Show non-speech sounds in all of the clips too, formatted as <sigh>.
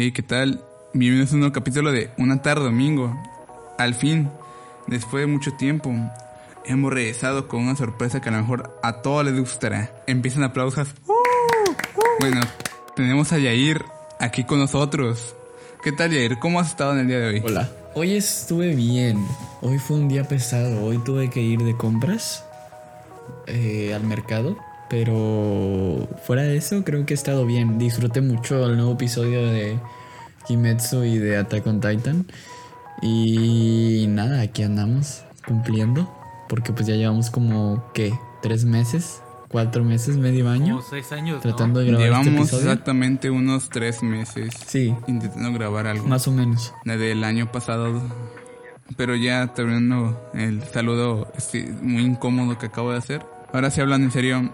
Hey, ¿qué tal? Bienvenidos a un nuevo capítulo de Una tarde domingo. Al fin, después de mucho tiempo, hemos regresado con una sorpresa que a lo mejor a todos les gustará. Empiezan aplausos. Bueno, tenemos a Yair aquí con nosotros. ¿Qué tal, Yair? ¿Cómo has estado en el día de hoy? Hola. Hoy estuve bien. Hoy fue un día pesado. Hoy tuve que ir de compras eh, al mercado. Pero fuera de eso, creo que he estado bien. Disfruté mucho el nuevo episodio de Kimetsu y de Attack on Titan. Y nada, aquí andamos cumpliendo. Porque pues ya llevamos como, ¿qué? ¿Tres meses? ¿Cuatro meses? ¿Medio año? Como seis años. Tratando de grabar este Llevamos exactamente unos tres meses Sí, intentando grabar algo. más o menos. Desde el año pasado. Pero ya terminando el saludo este, muy incómodo que acabo de hacer. Ahora sí hablando en serio.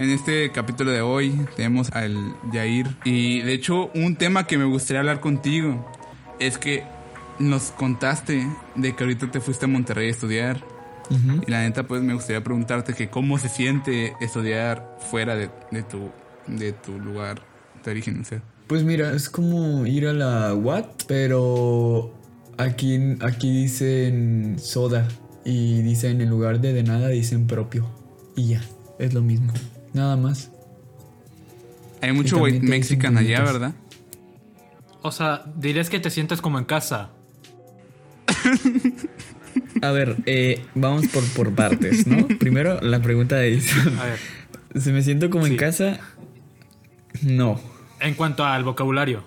En este capítulo de hoy tenemos al Yair. Y de hecho un tema que me gustaría hablar contigo es que nos contaste de que ahorita te fuiste a Monterrey a estudiar. Y la neta pues me gustaría preguntarte que cómo se siente estudiar fuera de, de tu, de tu lugar de origen. O sea. Pues mira, es como ir a la Watt, pero aquí, aquí dicen soda y dicen en lugar de de nada dicen propio. Y ya, es lo mismo. Nada más. Hay mucho white mexican allá. ¿verdad? O sea, dirías que te sientes como en casa. A ver, eh, vamos por, por partes, ¿no? <laughs> Primero, la pregunta de Edison. A ver, ¿Se me siento como en casa? No. en cuanto al vocabulario.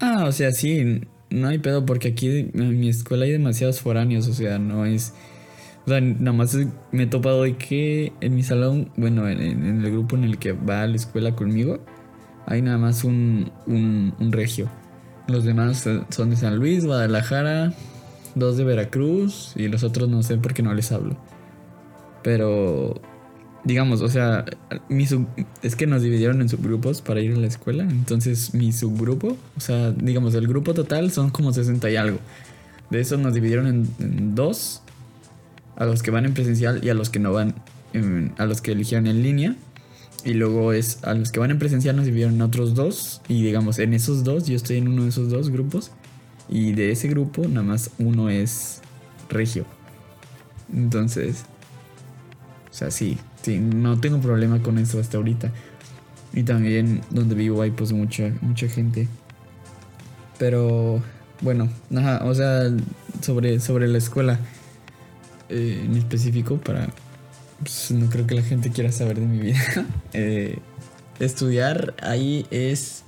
Ah, o sea, sí, no hay pedo porque aquí en mi escuela hay demasiados foráneos, o sea, no es... O sea, nada más me he topado de que en mi salón, bueno, en, el grupo en el que va a la escuela conmigo, hay nada más un, un, regio. Los demás son de San Luis, Guadalajara, dos de Veracruz y los otros no sé por qué no les hablo. Pero, digamos, o sea, mi sub- es que nos dividieron en subgrupos para ir a la escuela. Entonces, mi subgrupo, o sea, digamos, el grupo total son como 60 y algo. De eso nos dividieron en dos: a los que van en presencial y a los que no van, a los que eligieron en línea. Y luego es a los que van en presencial nos dividieron otros dos. Y digamos, en esos dos, yo estoy en uno de esos dos grupos. Y de ese grupo, nada más uno es regio. Entonces, o sea, sí, sí, no tengo problema con eso hasta ahorita. Y también donde vivo hay pues mucha, mucha gente. Pero, bueno, ajá, o sea, sobre, sobre la escuela eh, en específico, para... pues, no creo que la gente quiera saber de mi vida. <laughs> Eh, estudiar ahí es...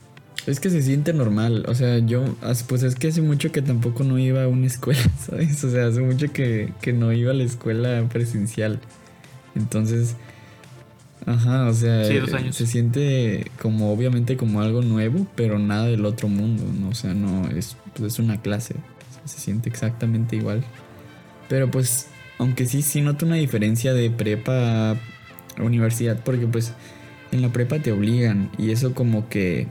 Es que se siente normal, o sea, yo, pues es que hace mucho que tampoco no iba a una <laughs> escuela, ¿sabes? O sea, hace mucho que, que no iba a la escuela presencial. Entonces, ajá, o sea, Sí, se siente como obviamente como algo nuevo, pero nada del otro mundo, ¿no? O sea, no, es, pues es una clase, o sea, se siente exactamente igual. Pero pues, aunque sí, sí noto una diferencia de prepa a universidad, porque pues en la prepa te obligan y eso como que...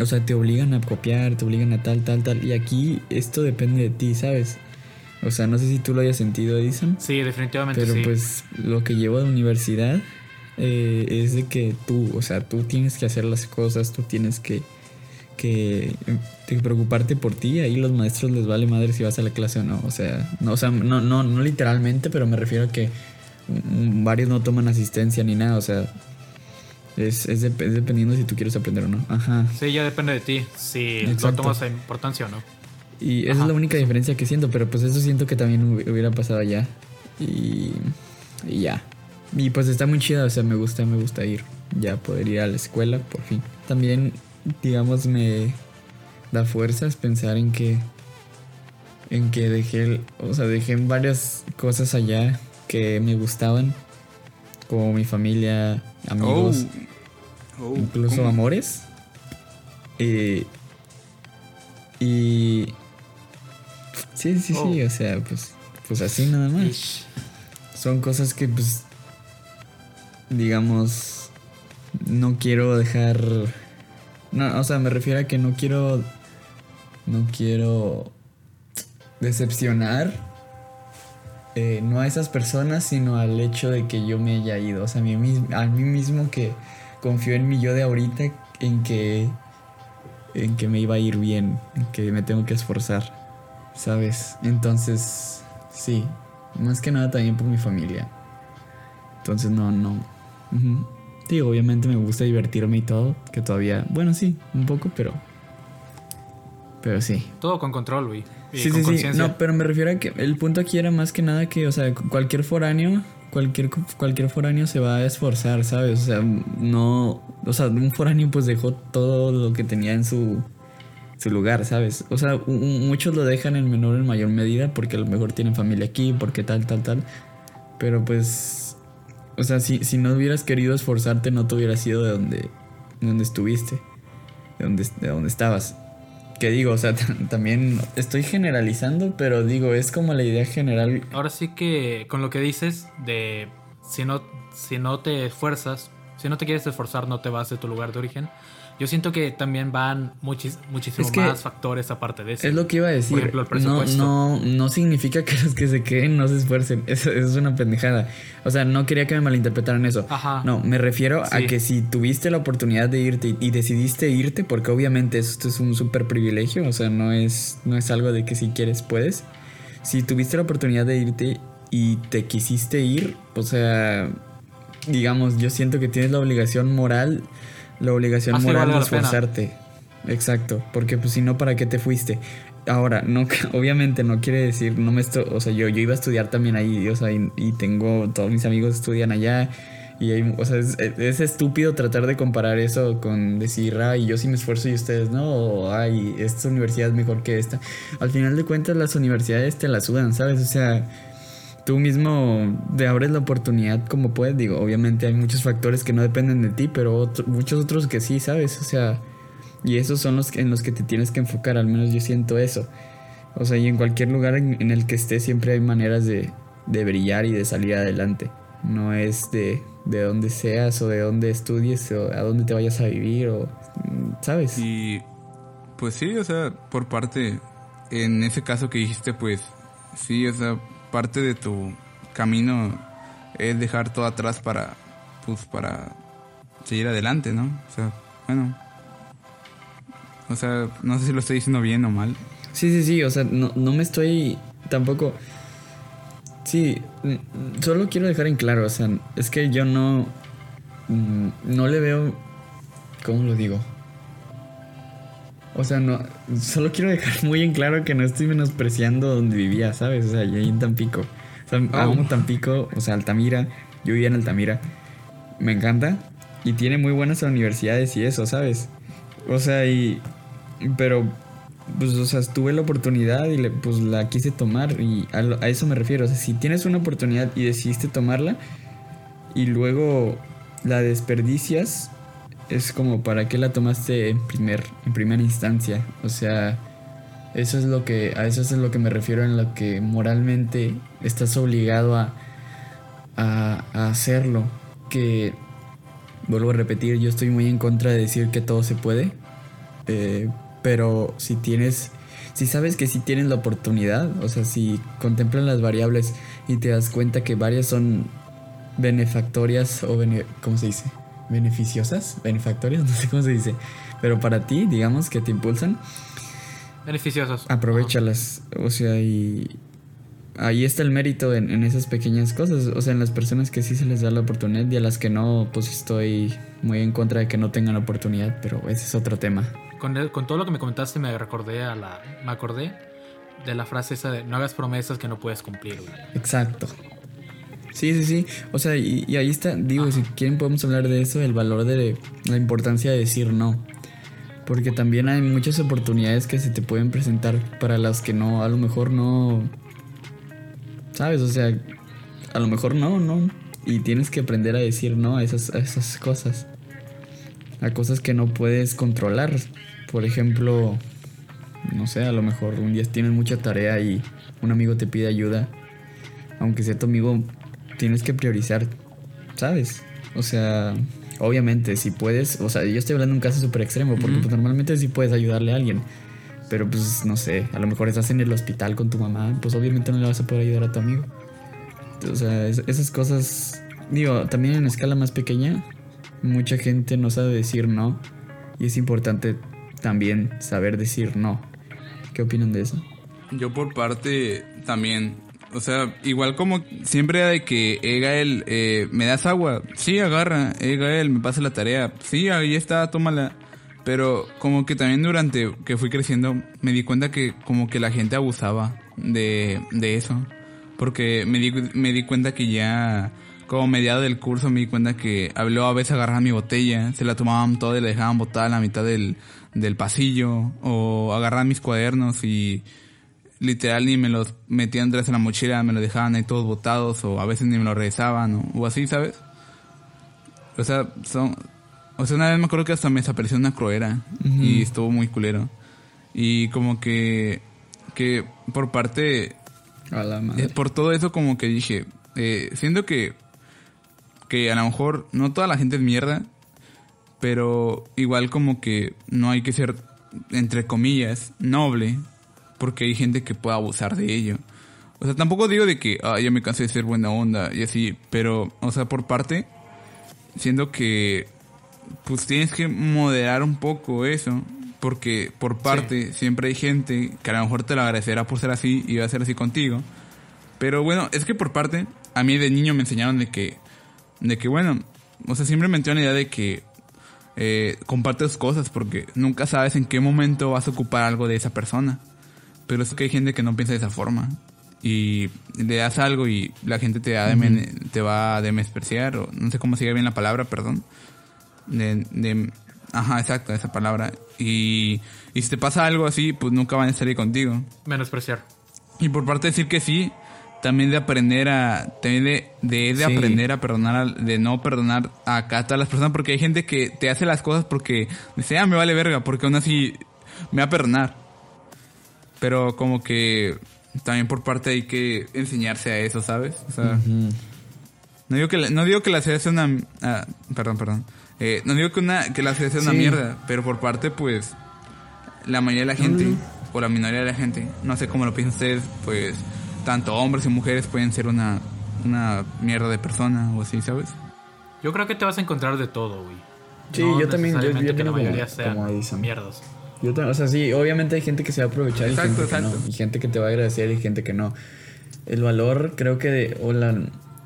O sea, te obligan a copiar, te obligan a tal, tal, tal. Y aquí esto depende de ti, ¿sabes? O sea, no sé si tú lo hayas sentido, Edison. Sí, definitivamente Pero sí. pues lo que llevo de universidad eh, es de que tú, o sea, tú tienes que hacer las cosas, tú tienes que, que, que preocuparte por ti. Ahí los maestros les vale madre si vas a la clase o no. O sea, no, o sea, no, no, no literalmente, pero me refiero a que varios no toman asistencia ni nada. O sea, es, es, dep- es dependiendo si tú quieres aprender o no. Ajá. Sí, ya depende de ti. Si lo Exacto. tomas a importancia o no. Y esa Ajá. es la única diferencia que siento, pero pues eso siento que también hubi- hubiera pasado allá. Y, y ya. Y pues está muy chida, o sea, me gusta, me gusta ir. Ya poder ir a la escuela, por fin. También, digamos, me da fuerzas pensar en que. En que dejé, o sea, dejé varias cosas allá que me gustaban. Como mi familia, amigos Oh. Oh, incluso ¿cómo? amores. Eh, y. Sí, sí, sí, Oh. o sea, pues, pues así nada más. Ish. Son cosas que, pues, digamos, no quiero dejar. No, o sea, me refiero a que no quiero. No quiero decepcionar. eh, no a esas personas, sino al hecho de que yo me haya ido. O sea, a mí, a mí mismo que confío en mi yo de ahorita, en que en que me iba a ir bien, en que me tengo que esforzar, ¿sabes? Entonces, sí, más que nada también por mi familia. Entonces, no, no. Sí, obviamente me gusta divertirme y todo, que todavía, bueno, sí, un poco, pero... Pero sí. Todo con control, güey. Sí, con sí, sí. No, pero me refiero a que el punto aquí era más que nada que, o sea, cualquier foráneo, cualquier, cualquier foráneo se va a esforzar, ¿sabes? O sea, no, o sea, un foráneo pues dejó todo lo que tenía en su, su lugar, ¿sabes? O sea, muchos lo dejan en menor o en mayor medida porque a lo mejor tienen familia aquí, porque tal, tal, tal. Pero pues, o sea, si, si no hubieras querido esforzarte, no te hubieras ido de donde, de donde estuviste, de donde, de donde estabas. Que digo, o sea, <laughs> también estoy generalizando, pero digo, es como la idea general. Ahora sí que con lo que dices de si no, si no te esfuerzas, si no te quieres esforzar, no te vas de tu lugar de origen. Yo siento que también van muchis, muchísimo Es que más factores aparte de eso. Es lo que iba a decir. Por ejemplo, el no, presupuesto. no, no significa que los que se queden no se esfuercen. Eso, <laughs> eso es una pendejada. O sea, no quería que me malinterpretaran eso. Ajá. No, me refiero a que si tuviste la oportunidad de irte y decidiste irte, porque obviamente esto es un súper privilegio, o sea, no es, no es algo de que si quieres puedes. Si tuviste la oportunidad de irte y te quisiste ir, o sea, digamos, yo siento que tienes la obligación moral, la obligación moral de la pena. esforzarte. Exacto, porque pues si no, ¿para qué te fuiste? Ahora, no, <laughs> obviamente no quiere decir, no me estoy, o sea, yo, yo iba a estudiar también ahí, o sea, y, y tengo, todos mis amigos estudian allá, y hay, o sea, es, es estúpido tratar de comparar eso con decir, ay, yo sí me esfuerzo y ustedes no, o ay, esta universidad es mejor que esta. Al final de cuentas, las universidades te la sudan, ¿sabes? O sea, tú mismo te abres la oportunidad como puedes. Digo, obviamente hay muchos factores que no dependen de ti, pero muchos otros que sí, ¿sabes? O sea, y esos son los que- en los que te tienes que enfocar, al menos yo siento eso. O sea, y en cualquier lugar en, el que estés siempre hay maneras de, de brillar y de salir adelante. No es de, de dónde seas o de dónde estudies o a dónde te vayas a vivir o, ¿sabes? Y pues sí, o sea, por parte, en ese caso que dijiste, pues sí, o sea, parte de tu camino es dejar todo atrás para, pues para seguir adelante, ¿no? O sea, bueno. O sea, no sé si lo estoy diciendo bien o mal. Sí, sí, sí, o sea, no, no me estoy tampoco... Sí, solo quiero dejar en claro, o sea, es que yo no... mm, No le veo... ¿Cómo lo digo? O sea, no... Solo quiero dejar <laughs> muy en claro que no estoy menospreciando donde vivía, ¿sabes? O sea, yo ahí en Tampico. O sea, Oh. amo Tampico, o sea, Altamira. Yo vivía en Altamira. Me encanta. Y tiene muy buenas universidades y eso, ¿sabes? O sea, y... Pero pues, o sea, tuve la oportunidad y le, pues la quise tomar y a, lo- a eso me refiero. O sea, si tienes una oportunidad y decidiste tomarla y luego la desperdicias, es como para qué la tomaste en primer, en primera instancia. O sea, eso es lo que, a eso es lo que me refiero en lo que moralmente estás obligado a, a, hacerlo. Que vuelvo a repetir, yo estoy muy en contra de decir que todo se puede. Eh, pero si tienes, si sabes que si tienes la oportunidad, o sea, si contemplas las variables y te das cuenta que varias son benefactorias o bene- ¿cómo se dice? Beneficiosas, benefactorias, <laughs> no sé cómo se dice, pero para ti, digamos que te impulsan, Beneficiosos. aprovechalas, o sea, y ahí está el mérito en, en esas pequeñas cosas, o sea, en las personas que sí se les da la oportunidad y a las que no, pues estoy muy en contra de que no tengan la oportunidad, pero ese es otro tema. Con, el- con todo lo que me comentaste me recordé a la. Me acordé de la frase esa de no hagas promesas que no puedes cumplir, güey. Exacto. Sí, sí, sí. O sea, y, y ahí está, digo, si quieren podemos hablar de eso, el valor de la importancia de decir no. Porque también hay muchas oportunidades que se te pueden presentar para las que no, a lo mejor no... ¿Sabes? O sea, a lo mejor no, no. Y tienes que aprender a decir no a esas, a esas cosas. A cosas que no puedes controlar. Por ejemplo, no sé, a lo mejor un día tienes mucha tarea y un amigo te pide ayuda. Aunque sea tu amigo, tienes que priorizar, ¿sabes? O sea, obviamente, si puedes, o sea, yo estoy hablando de un caso súper extremo, porque pues, normalmente sí puedes ayudarle a alguien. Pero pues no sé, a lo mejor estás en el hospital con tu mamá, pues obviamente no le vas a poder ayudar a tu amigo. O sea, es- esas cosas, digo, también en escala más pequeña, mucha gente no sabe decir no y es importante también saber decir no. ¿Qué opinan de eso? Yo por parte también, o sea, igual como siempre de que Egael, eh, ¿me das agua? Sí, agarra, Egael, me pasa la tarea. Sí, ahí está, tómala. Pero como que también durante que fui creciendo me di cuenta que como que la gente abusaba de, de eso. Porque me di, me di cuenta que ya como mediado del curso me di cuenta que habló a veces agarraban mi botella, se la tomaban toda y la dejaban botada a la mitad del, del pasillo. O agarraban mis cuadernos y literal ni me los metían atrás en la mochila, me los dejaban ahí todos botados o a veces ni me los regresaban o, o así, ¿sabes? O sea, son... O sea, una vez me acuerdo que hasta me desapareció una croera y estuvo muy culero. Y como que... Que por parte... A la eh, por todo eso como que dije... Eh, siendo que... Que a lo mejor no toda la gente es mierda. Pero igual como que no hay que ser, entre comillas, noble. Porque hay gente que puede abusar de ello. O sea, tampoco digo de que, ah, ya me cansé de ser buena onda y así. Pero, o sea, por parte, siendo que, pues tienes que moderar un poco eso. Porque por parte siempre hay gente que a lo mejor te lo agradecerá por ser así y va a ser así contigo. Pero bueno, es que por parte, a mí de niño me enseñaron de que, de que bueno, o sea, siempre me la idea de que eh, comparte tus cosas porque nunca sabes en qué momento vas a ocupar algo de esa persona. Pero es que hay gente que no piensa de esa forma. Y le das algo y la gente te, va a demen- te va a demespreciar, o no sé cómo sigue bien la palabra, perdón. De, de- ajá, exacto, esa palabra. Y, y si te pasa algo así, pues nunca van a estar ahí contigo. Menospreciar. Y por parte de decir que sí, también de aprender a, también de, de, de Sí. aprender a perdonar, de no perdonar a acá a las personas, porque hay gente que te hace las cosas porque dice, ah, me vale verga, porque aún así me va a perdonar. Pero como que también por parte hay que enseñarse a eso, ¿sabes? O sea, no digo que la, no digo que la ciudad sea una, ah, perdón, perdón. Eh, no digo que una, que la ciudad sea una mierda, pero por parte, pues, la mayoría de la gente, o la minoría de la gente, no sé cómo lo piensan ustedes, pues, tanto hombres y mujeres pueden ser una, una mierda de persona o así, ¿sabes? Yo creo que te vas a encontrar de todo, güey. Sí, yo también, yo- yo que la como- mayoría sean como Edison. mierdas. Yo o sea, sí, obviamente hay gente que se va a aprovechar Exacto, y gente que no. Y gente que te va a agradecer y gente que no. El valor, creo que, de- o la,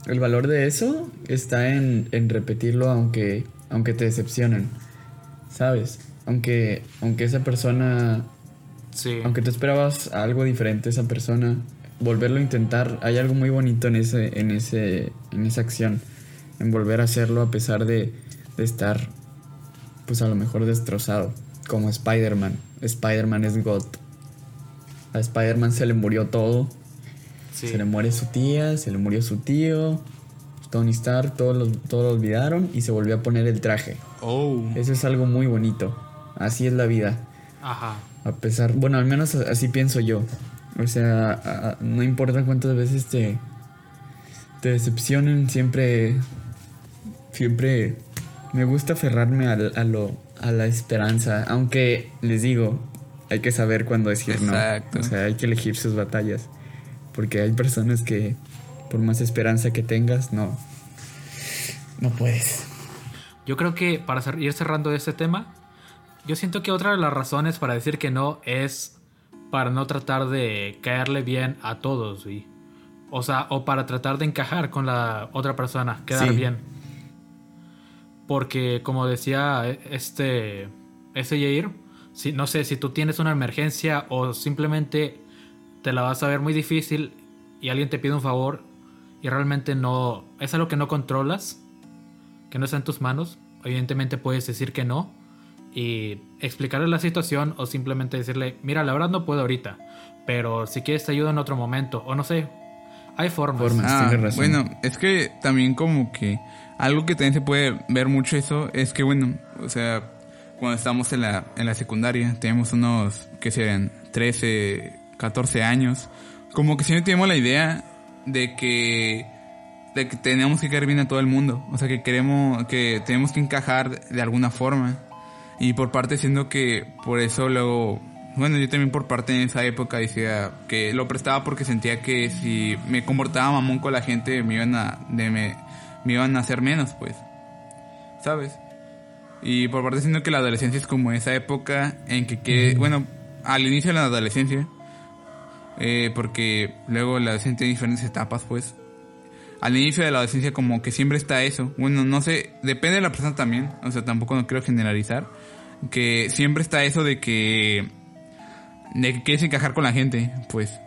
el valor de eso está en, en repetirlo aunque, aunque te decepcionen. ¿Sabes? Aunque, aunque esa persona, Sí. aunque tú esperabas algo diferente esa persona, volverlo a intentar, hay algo muy bonito en ese, en ese, en esa acción. En volver a hacerlo a pesar de, de estar, pues a lo mejor destrozado. Como Spider-Man. Spider-Man es God. A Spider-Man se le murió todo. sí. Se le muere su tía, se le murió su tío. Tony Stark, todos lo, todos lo olvidaron y se volvió a poner el traje. Oh. Eso es algo muy bonito. Así es la vida. Ajá. A pesar, bueno, al menos a- así pienso yo. O sea, a- a- no importa cuántas veces te, te decepcionen, siempre, siempre me gusta aferrarme al- a, lo, a la esperanza. Aunque les digo, hay que saber cuándo decir Exacto. no. O sea, hay que elegir sus batallas. Porque hay personas que, por más esperanza que tengas, no, no puedes. Yo creo que para ir cerrando este tema, yo siento que otra de las razones para decir que no es para no tratar de caerle bien a todos. O sea, o para tratar de encajar con la otra persona, quedar Sí. bien. Porque como decía este, ese Yair, si, no sé, si tú tienes una emergencia o simplemente te la vas a ver muy difícil y alguien te pide un favor y realmente no, es algo que no controlas, que no está en tus manos, evidentemente puedes decir que no y explicarle la situación o simplemente decirle, mira, la verdad no puedo ahorita, pero si quieres te en otro momento o no sé, hay formas. Formas. Ah, tienes razón. bueno, es que también como que algo que también se puede ver mucho eso es que bueno, o sea, cuando estamos en la, en la secundaria, tenemos unos, que serían 13, 14 años, como que siempre tenemos la idea de que, de que tenemos que caer bien a todo el mundo, o sea, que queremos, que tenemos que encajar de alguna forma. Y por parte siendo que por eso luego, bueno, yo también por parte en esa época decía que lo prestaba porque sentía que si me comportaba mamón con la gente me iban a, de me, me iban a hacer menos, pues. ¿Sabes? Y por parte siento que la adolescencia es como esa época en que, que bueno, al inicio de la adolescencia, eh, porque luego la adolescencia tiene diferentes etapas, pues. Al inicio de la adolescencia como que siempre está eso. Bueno, no sé, depende de la persona también, o sea, tampoco no quiero generalizar, que siempre está eso de que de que quieres encajar con la gente, pues.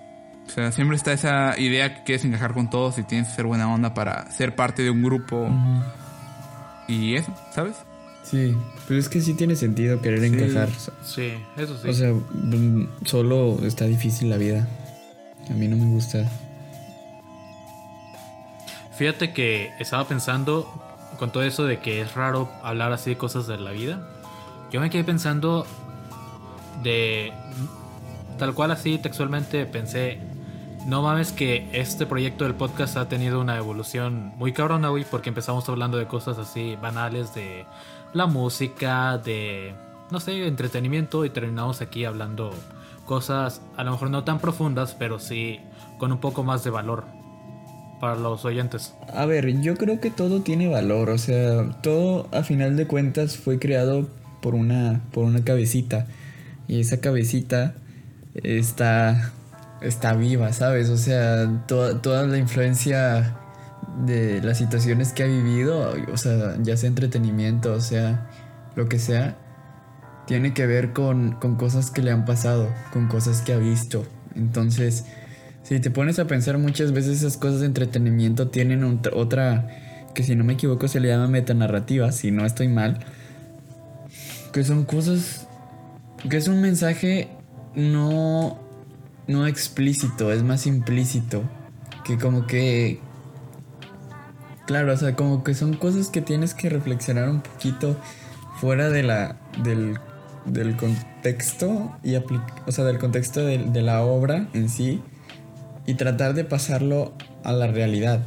O sea, siempre está esa idea que quieres encajar con todos y tienes que ser buena onda para ser parte de un grupo. Y eso, ¿sabes? Sí, pero es que sí tiene sentido querer encajar. Sí, eso sí. O sea, mm, solo está difícil la vida. A mí no me gusta. Fíjate que estaba pensando con todo eso de que es raro hablar así de cosas de la vida. Yo me quedé pensando de tal cual así textualmente pensé, no mames que este proyecto del podcast ha tenido una evolución muy cabrona, güey, porque empezamos hablando de cosas así banales de la música, de, no sé, entretenimiento y terminamos aquí hablando cosas a lo mejor no tan profundas, pero sí con un poco más de valor para los oyentes. A ver, yo creo que todo tiene valor, o sea, todo a final de cuentas fue creado por una, por una cabecita y esa cabecita está, está viva, ¿sabes? O sea, toda, la influencia de las situaciones que ha vivido, o sea, ya sea entretenimiento, o sea, lo que sea, tiene que ver con, con cosas que le han pasado, con cosas que ha visto. Entonces, si te pones a pensar muchas veces esas cosas de entretenimiento tienen otra, que si no me equivoco se le llama metanarrativa, si no estoy mal, que son cosas, que es un mensaje no, no explícito, es más implícito. Que como que... Claro, o sea, como que son cosas que tienes que reflexionar un poquito fuera de la, del, del contexto y o sea, del contexto de, la obra en sí y tratar de pasarlo a la realidad,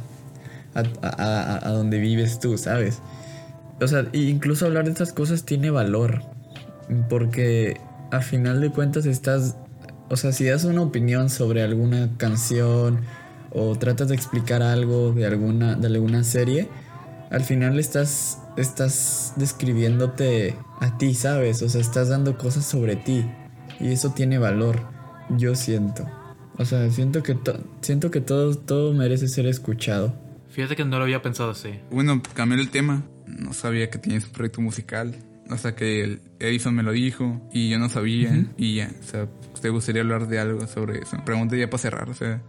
a, a donde vives tú, ¿sabes? O sea, incluso hablar de estas cosas tiene valor, porque a final de cuentas estás, o sea, si das una opinión sobre alguna canción o tratas de explicar algo de alguna, de alguna serie, al final estás, estás describiéndote a ti, ¿sabes? O sea, estás dando cosas sobre ti y eso tiene valor, yo siento. O sea, siento que, siento que todo, todo merece ser escuchado. Fíjate que no lo había pensado así. Bueno, cambié el tema. No sabía que tenías un proyecto musical. O sea, que Edison me lo dijo y yo no sabía. Y ya, o sea, ¿te gustaría hablar de algo sobre eso? Pregunta ya para cerrar, o sea.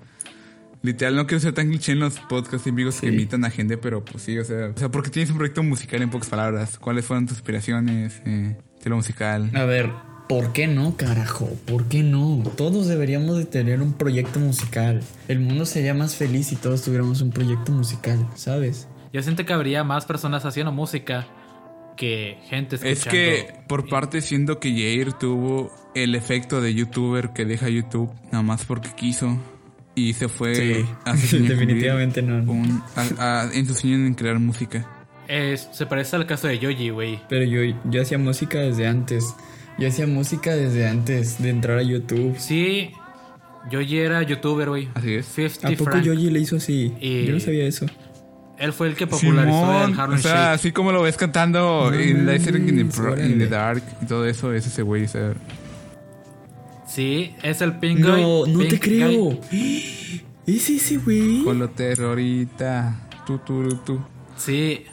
Literal, no quiero ser tan cliché en los podcasts amigos que imitan a gente, pero pues sí, o sea, o sea, porque tienes un proyecto musical en pocas palabras. ¿Cuáles fueron tus inspiraciones eh, de lo musical? A ver, ¿por qué no, carajo? ¿Por qué no? Todos deberíamos de tener un proyecto musical. El mundo sería más feliz si todos tuviéramos un proyecto musical, ¿sabes? Yo siento que habría más personas haciendo música que gente escuchando. Es que por parte siento que Jair tuvo el efecto de youtuber que deja YouTube nada más porque quiso y se fue sí, <laughs> definitivamente no en su sueño en crear música. se parece al caso de Yoji, güey. Pero yo, yo hacía música desde antes. Yo hacía música desde antes de entrar a YouTube. Sí, Yoji era youtuber, güey. Así es. ¿A poco Yoji le hizo así? Yo no sabía eso. Él fue el que popularizó el Harlem O sea, así como lo ves cantando en in, the, Dark y todo eso, es ese güey. O sea. Sí, es el Pink No, no te creo. <gasps> ¿Es ese güey? Con lo terrorita. Tu, tu, tu.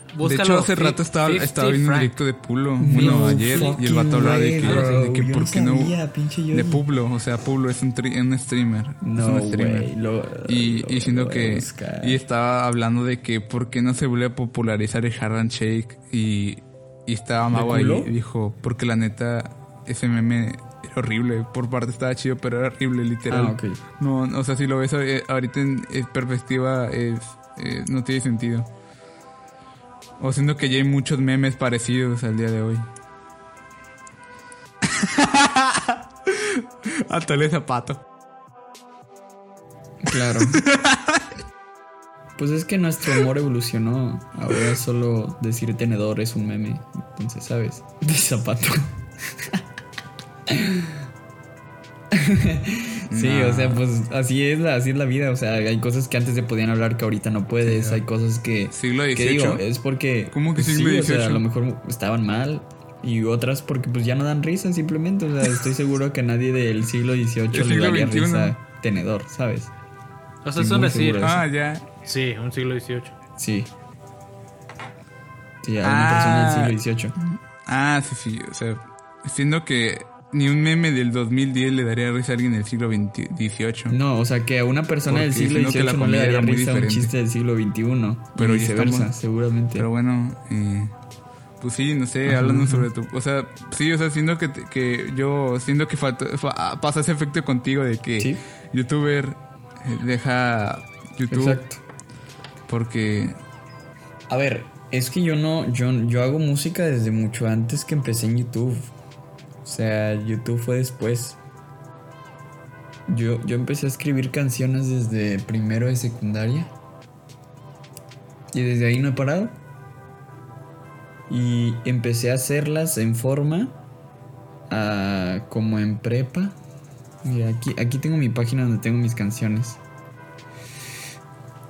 Sí, de hecho, hace rato estaba, estaba viendo un directo de Pulo. bueno, ayer. Y el vato hablaba de que, de que por qué no. De Publo. O sea, Publo es un, un streamer. No, es un streamer. y, y siendo que. Y estaba hablando de que por qué no se vuelve a popularizar el Harlem Shake. Y, y estaba Mago ahí. Y dijo, porque la neta, ese meme era horrible. Por parte estaba chido, pero era horrible, literal. Ah, No, o sea, si lo ves eh, ahorita en, perspectiva, es, eh, no tiene sentido. O siento que ya hay muchos memes parecidos al día de hoy. <laughs> Atole zapato. Claro. pues es que nuestro humor evolucionó. Ahora solo decir tenedor es un meme. Entonces, ¿sabes? De zapato. <laughs> sí, o sea, pues así es, la, así es la vida. O sea, hay cosas que antes se podían hablar que ahorita no puedes. hay cosas que. Siglo XVIII. Que digo, es porque. ¿Cómo que siglo XVIII? o sea, a lo mejor estaban mal. Y otras porque pues ya no dan risa simplemente. O sea, estoy seguro que a nadie del siglo XVIII le daría XXI. risa tenedor, ¿sabes? O sea, Sí, es un muy decir. Ah, ya. Sí, un siglo XVIII. Sí. Sí, a una persona Ah. del siglo XVIII. Ah, sí, sí. O sea, siendo que ni un meme del 2010 le daría risa a alguien del siglo XVIII. No, o sea que a una persona del siglo XVIII no le daría risa un diferente. chiste del siglo XXI. Pero y viceversa, estamos- seguramente. Pero bueno, eh, pues sí, no sé, Ajá, hablando ajá. sobre tu... O sea, sí, o sea, siento que, que yo siento que falta, pasa ese efecto contigo de que Sí. youtuber eh, deja YouTube Exacto. porque... A ver, es que yo no, yo, yo hago música desde mucho antes que empecé en YouTube. O sea, YouTube fue después. Yo, yo empecé a escribir canciones desde primero de secundaria. Y desde ahí no he parado. Y empecé a hacerlas en forma ah, como en prepa. Mira, aquí, aquí tengo mi página donde tengo mis canciones.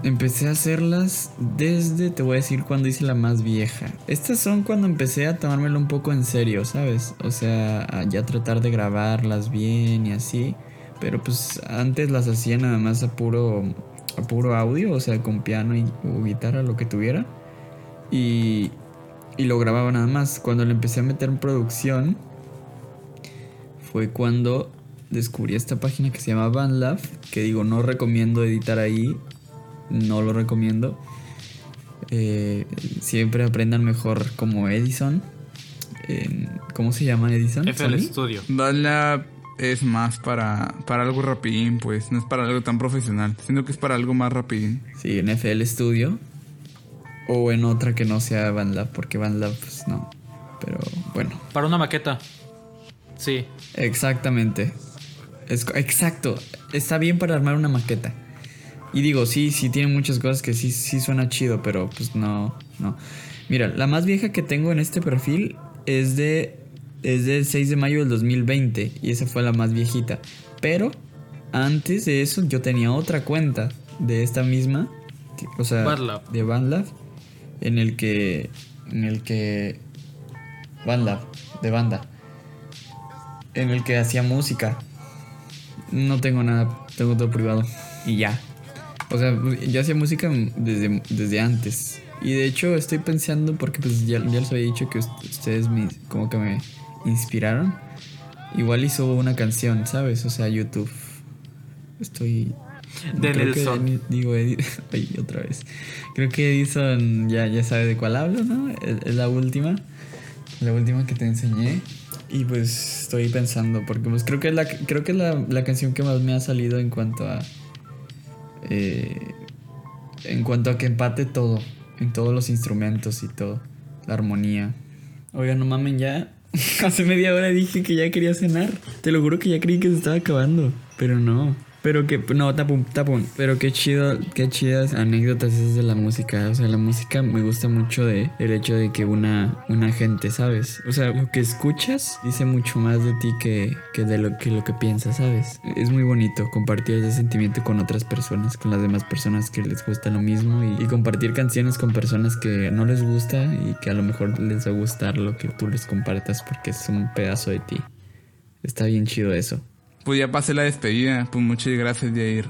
Empecé a hacerlas desde, te voy a decir, cuando hice la más vieja. Estas son cuando empecé a tomármelo un poco en serio, ¿sabes? O sea, a ya tratar de grabarlas bien y así. Pero pues antes las hacía nada más a puro, a puro audio, o sea, con piano o guitarra, lo que tuviera. Y, y lo grababa nada más. Cuando le empecé a meter en producción, fue cuando descubrí esta página que se llama BandLab, que digo, no recomiendo editar ahí, no lo recomiendo. Eh, siempre aprendan mejor como Edison. En- ¿Cómo se llama Edison? FL ¿Sony? Studio. Badlab es más para, para algo rapidín, pues, no es para algo tan profesional. Siento que es para algo más rapidín. Sí, en FL Studio. O en otra que no sea BandLab, porque BandLab, pues no. Pero bueno, Para una maqueta. Sí. exactamente. Es, exacto. Está bien para armar una maqueta. Y digo, sí, sí tiene muchas cosas que sí, sí suena chido, pero pues no, no. Mira, la más vieja que tengo en este perfil es de es del 6 de mayo del 2020 y esa fue la más viejita. Pero antes de eso yo tenía otra cuenta de esta misma, o sea, de Bandlab, en el que en el que Bandlab, de banda, en el que hacía música. No tengo nada, tengo todo privado y ya. O sea, yo hacía música desde, desde antes. Y de hecho estoy pensando, porque pues ya, ya les había dicho que ust- ustedes me, como que me inspiraron. Igual hizo una canción, ¿sabes? O sea, YouTube. Estoy... De que Nelson. Digo, Edi- <laughs> ay, otra vez. Creo que Edison ya, ya sabe de cuál hablo, ¿no? Es, es la última. La última que te enseñé. Y pues estoy pensando, porque pues creo que es la, creo que es la, la canción que más me ha salido en cuanto a... eh, en cuanto a que empate todo. En todos los instrumentos y todo. La armonía. Oiga, no mamen ya. <laughs> Hace media hora dije que ya quería cenar. Te lo juro que ya creí que se estaba acabando. Pero no. Pero que, no, tapón, tapón. Pero qué chido, qué chidas anécdotas esas de la música. O sea, la música me gusta mucho de el hecho de que una, una gente, ¿sabes? O sea, lo que escuchas dice mucho más de ti que, que de lo que, lo que piensas, ¿sabes? Es muy bonito compartir ese sentimiento con otras personas, con las demás personas que les gusta lo mismo y, y compartir canciones con personas que no les gusta y que a lo mejor les va a gustar lo que tú les compartas porque es un pedazo de ti. Está bien chido eso. Pues ya pasé la despedida. Pues muchas gracias, Jair,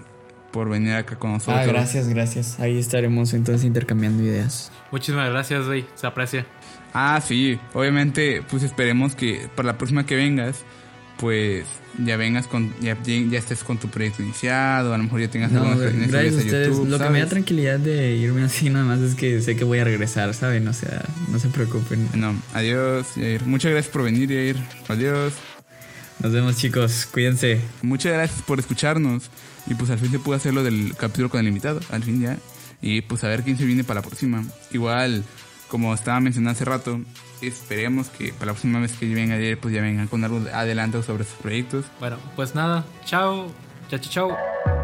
por venir acá con nosotros. Ah, gracias, gracias. Ahí estaremos entonces intercambiando ideas. Muchísimas gracias, güey. Se aprecia. Ah, sí. Obviamente, pues esperemos que para la próxima que vengas, pues ya vengas con, ya, ya estés con tu proyecto iniciado, a lo mejor ya tengas No, algunas gracias a ustedes. YouTube, Lo que me da ¿sabes? tranquilidad de irme así nada más es que sé que voy a regresar, ¿saben? O sea, no se preocupen. Bueno, adiós, Jair. Muchas gracias por venir, Jair. Adiós. Nos vemos chicos, cuídense. Muchas gracias por escucharnos. Y pues al fin se pudo hacer lo del capítulo con el invitado. Al fin ya. Y pues a ver quién se viene para la próxima. Igual, como estaba mencionando hace rato, esperemos que para la próxima vez que venga ayer, pues ya vengan con algo de adelanto sobre sus proyectos. Bueno, pues nada. Chao. Chao, chao. chao.